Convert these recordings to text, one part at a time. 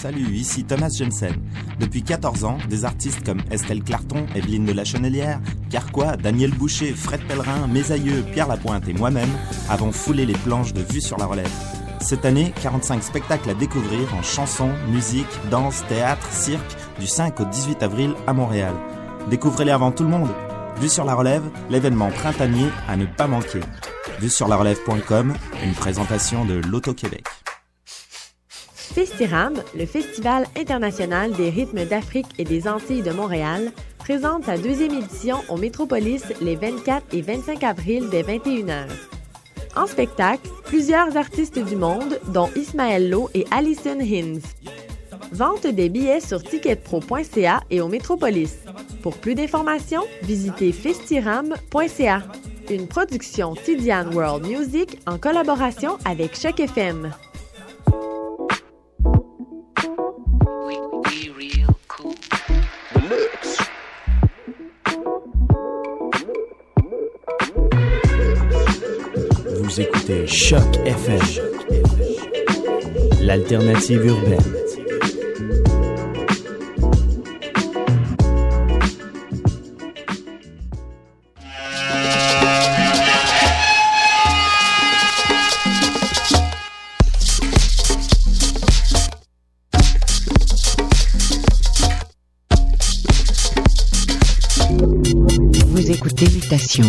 Salut, ici Thomas Jensen. Depuis 14 ans, des artistes comme Estelle Clarton, Evelyne de la Chenelière, Carquois, Daniel Boucher, Fred Pellerin, mes Pierre Lapointe et moi-même avons foulé les planches de Vue sur la Relève. Cette année, 45 spectacles à découvrir en chansons, musique, danse, théâtre, cirque, du 5 au 18 avril à Montréal. Découvrez-les avant tout le monde. Vue sur la Relève, l'événement printanier à ne pas manquer. Vue sur la relève.com, une présentation de l'Auto-Québec. Festiram, le Festival international des rythmes d'Afrique et des Antilles de Montréal, présente sa deuxième édition au Métropolis les 24 et 25 avril dès 21h. En spectacle, plusieurs artistes du monde, dont Ismaël Lowe et Alison Hinz. Vente des billets sur ticketpro.ca et au Métropolis. Pour plus d'informations, visitez festiram.ca. Une production Tidiane World Music en collaboration avec Choc FM. Écoutez Choc FM, l'alternative urbaine. Vous écoutez Mutation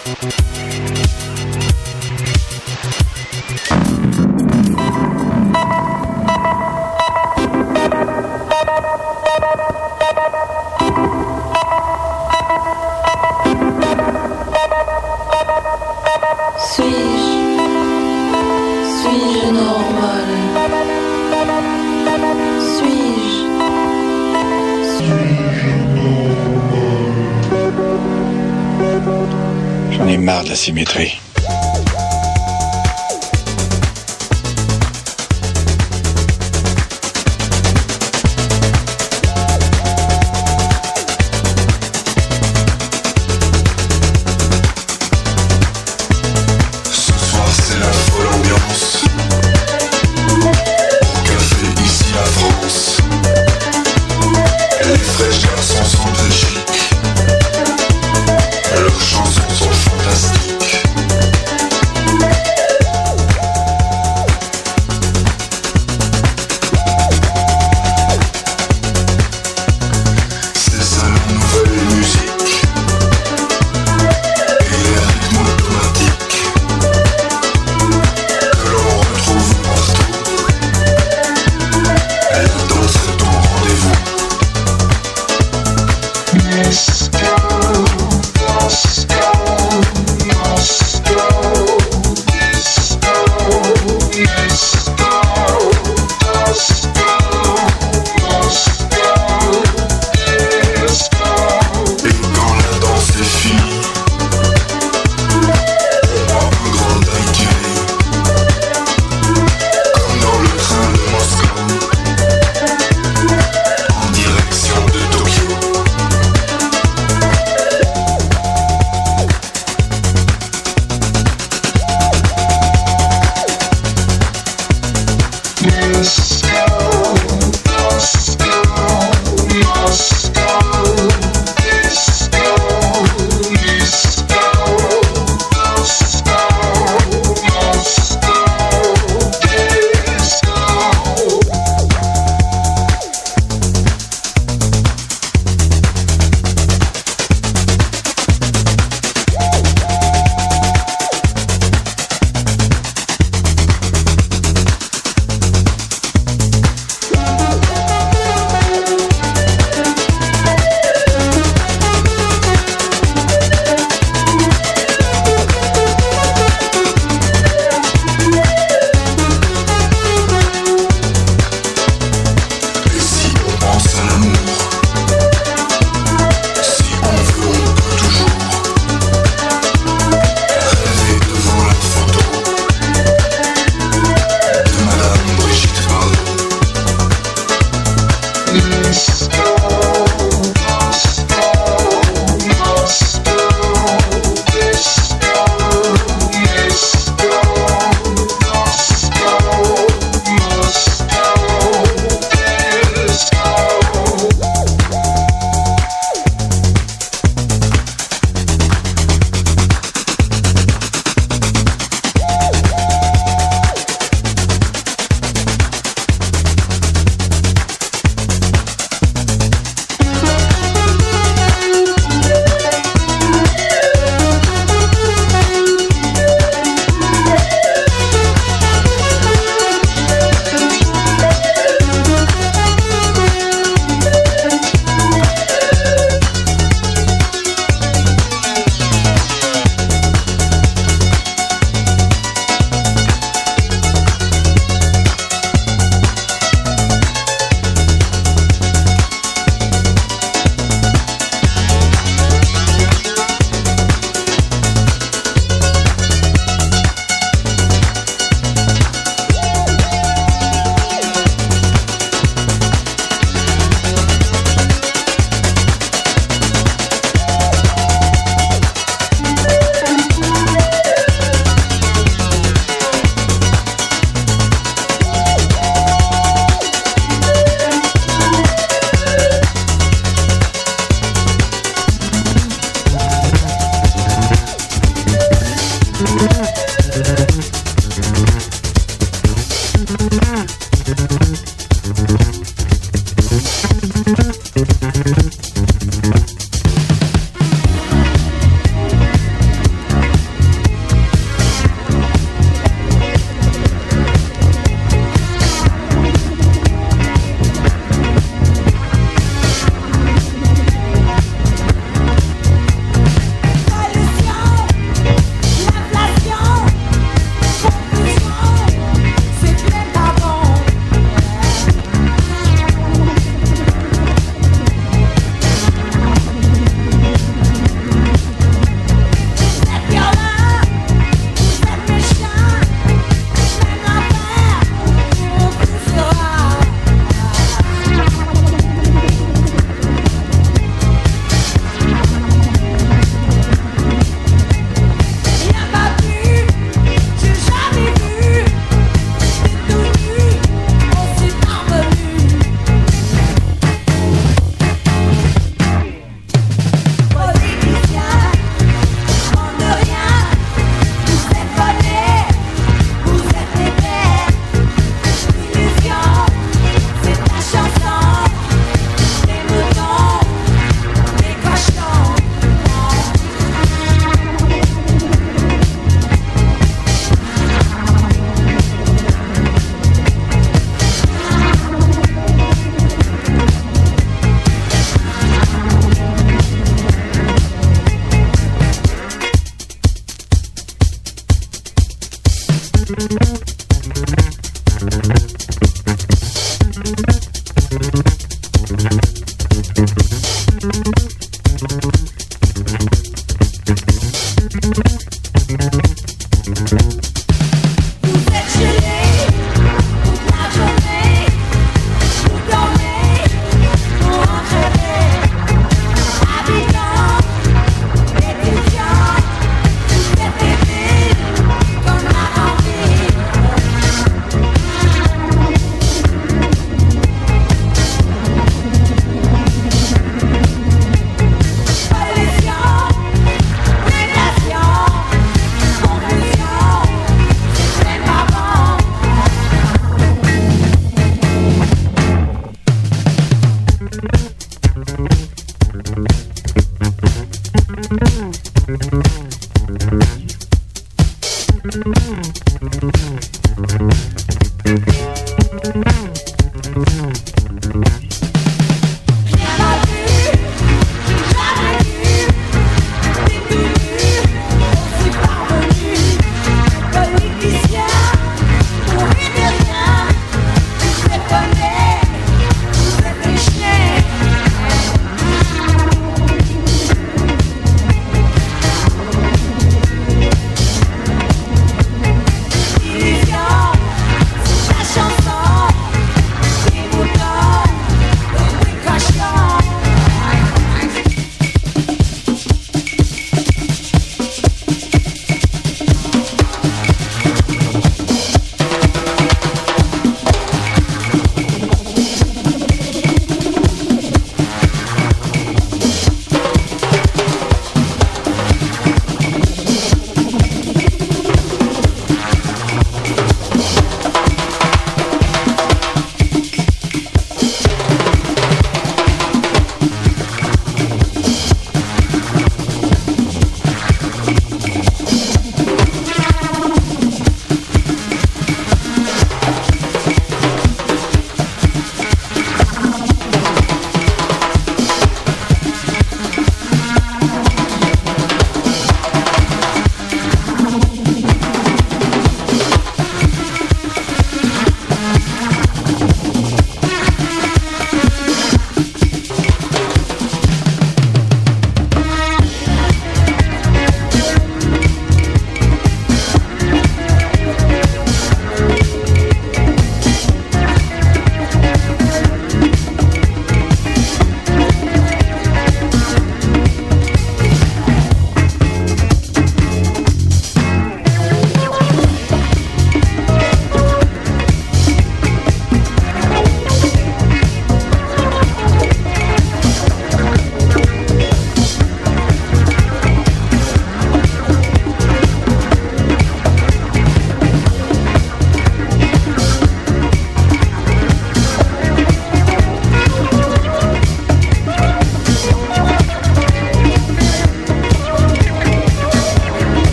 J'en Peace.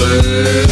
entrer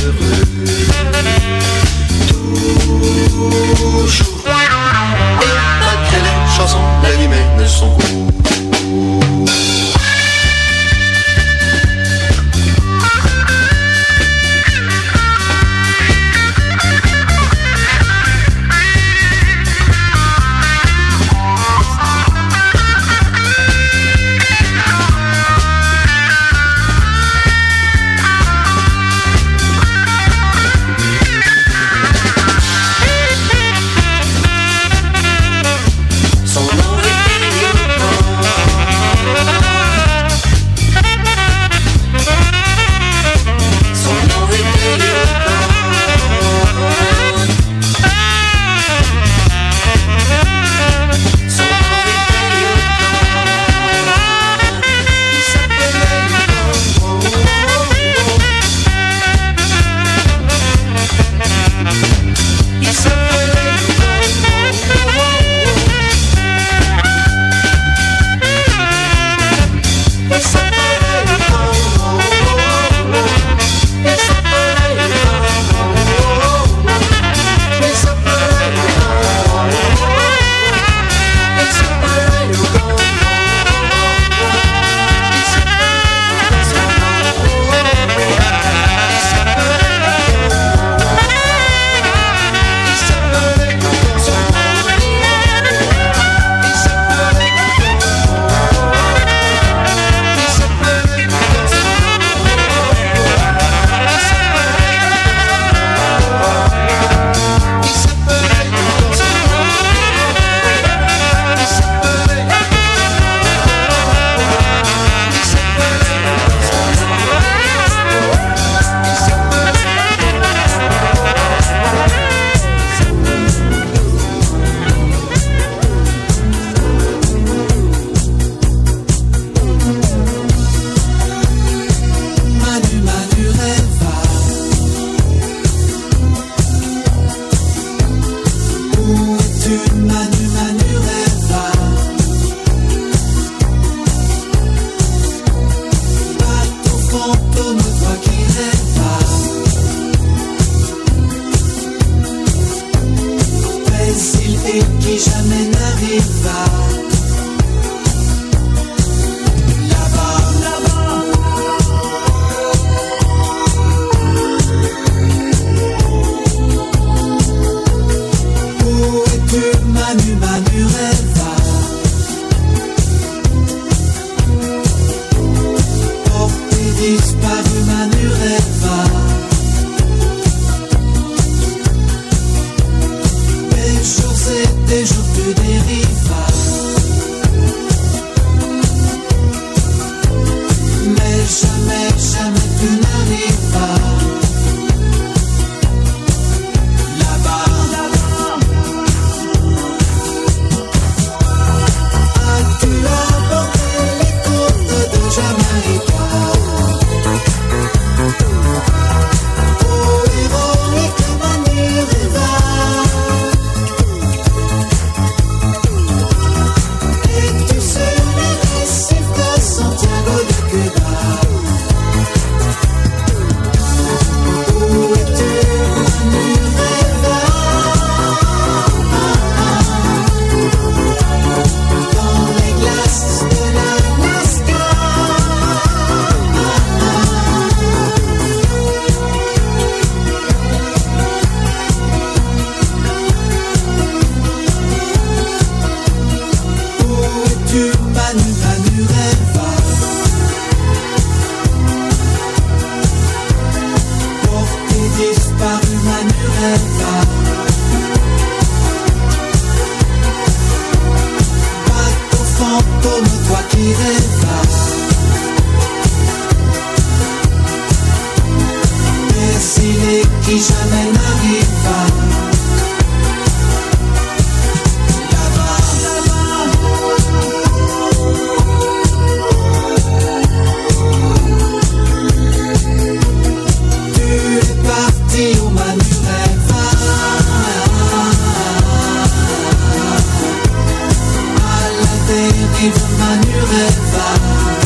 Manureva Là-bas,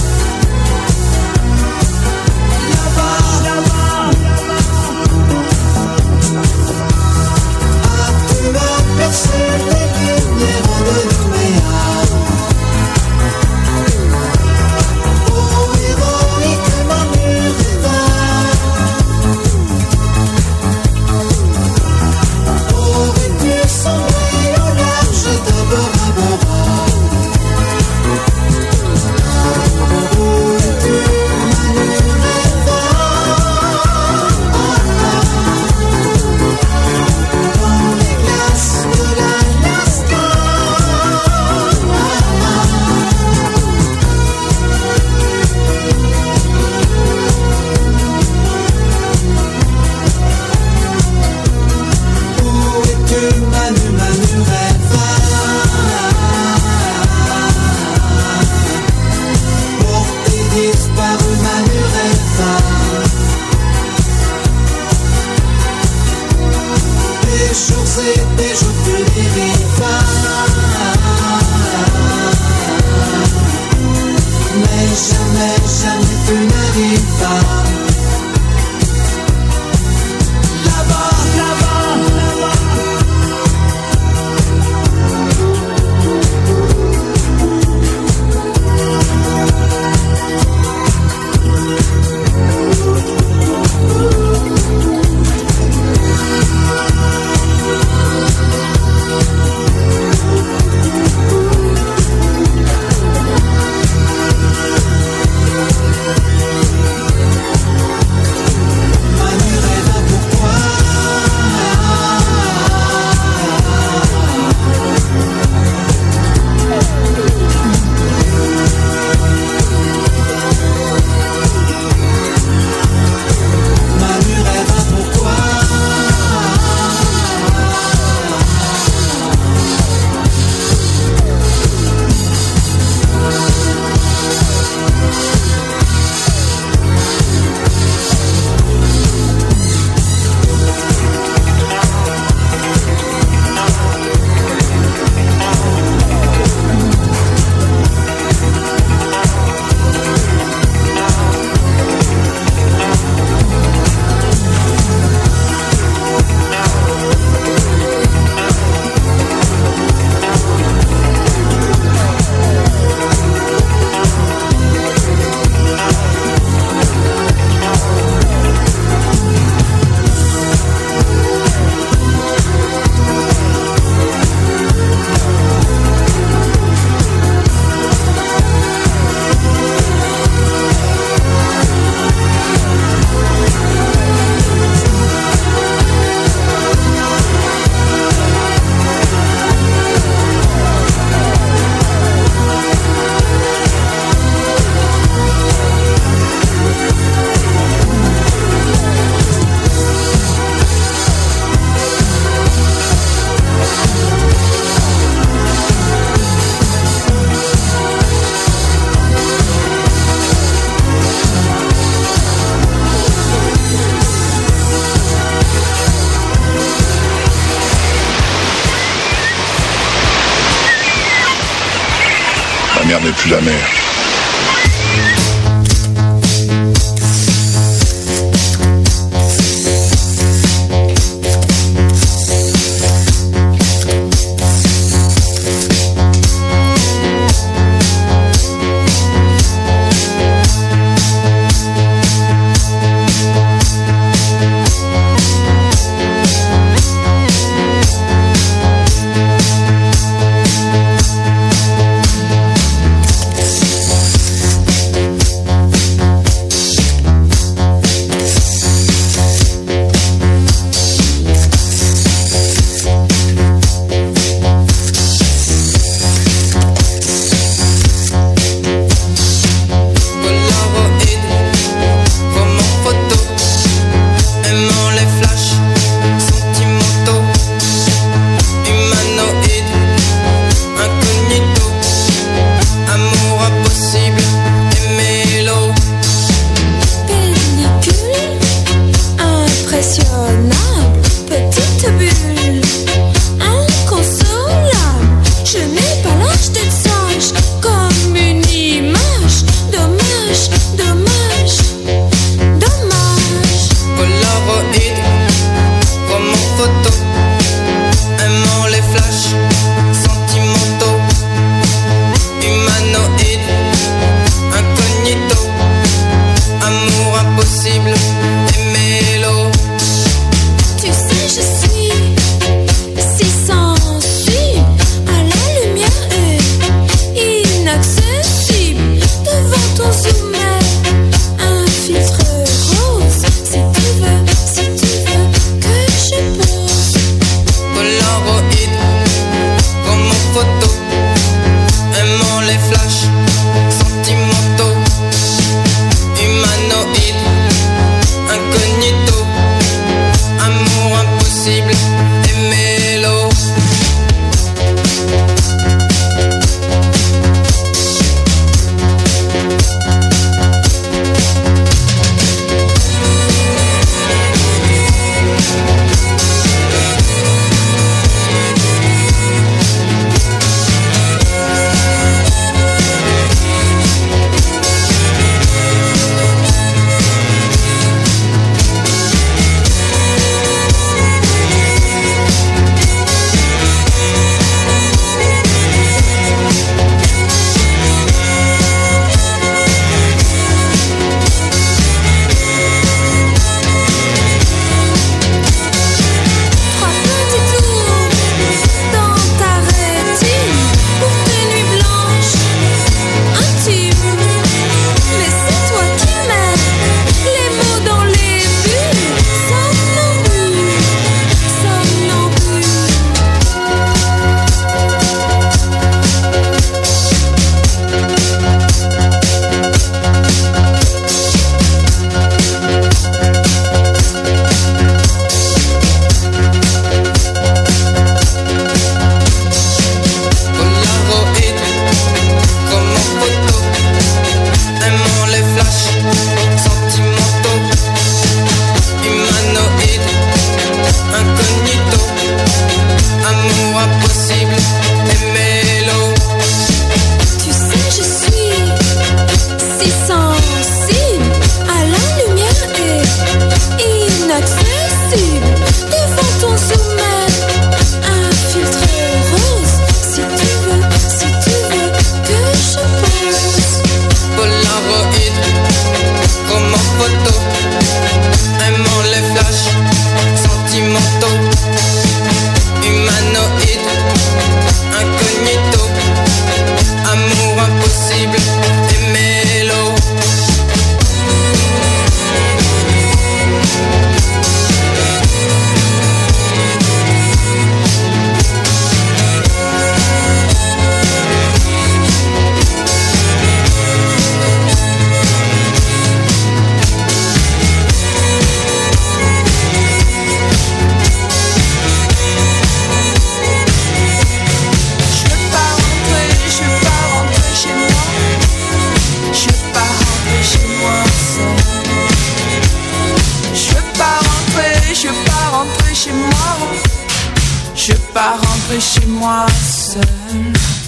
pas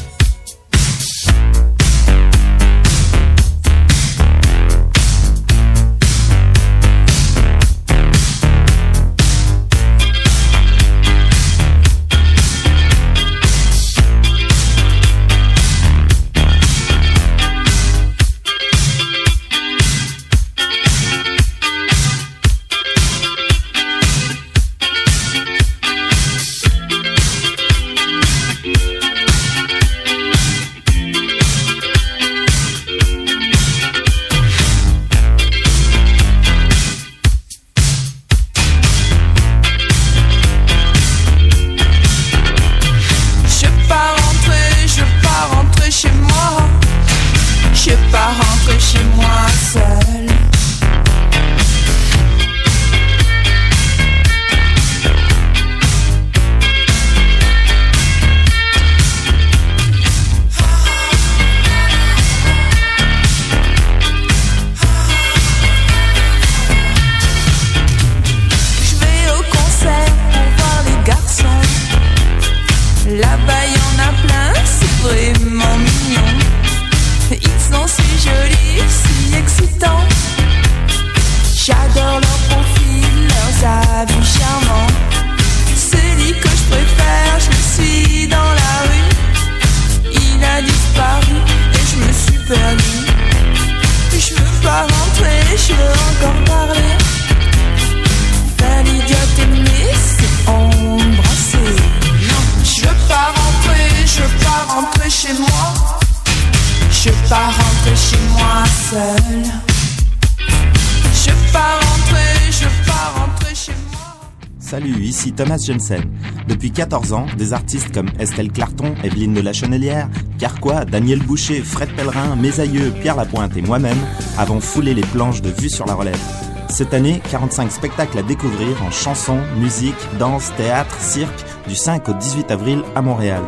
Thomas Jensen. Depuis 14 ans, des artistes comme Estelle Clarton, Evelyne de la Chenelière, Carquois, Daniel Boucher, Fred Pellerin, mes Pierre Lapointe et moi-même avons foulé les planches de Vue sur la Relève. Cette année, 45 spectacles à découvrir en chansons, musique, danse, théâtre, cirque, du 5 au 18 avril à Montréal.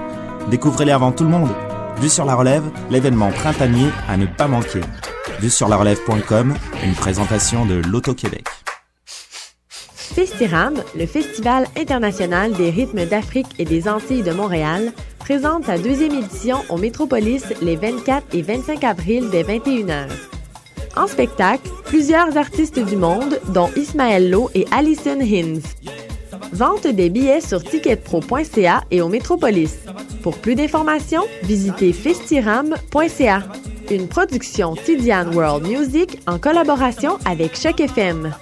Découvrez-les avant tout le monde. Vue sur la Relève, l'événement printanier à ne pas manquer. Vue sur la relève.com, une présentation de l'Auto-Québec. Festiram, le Festival international des rythmes d'Afrique et des Antilles de Montréal, présente sa deuxième édition au Métropolis les 24 et 25 avril dès 21h. En spectacle, plusieurs artistes du monde, dont Ismaël Lo et Alison Hinds. Vente des billets sur ticketpro.ca et au Métropolis. Pour plus d'informations, visitez festiram.ca. Une production Tidiane World Music en collaboration avec Choc FM.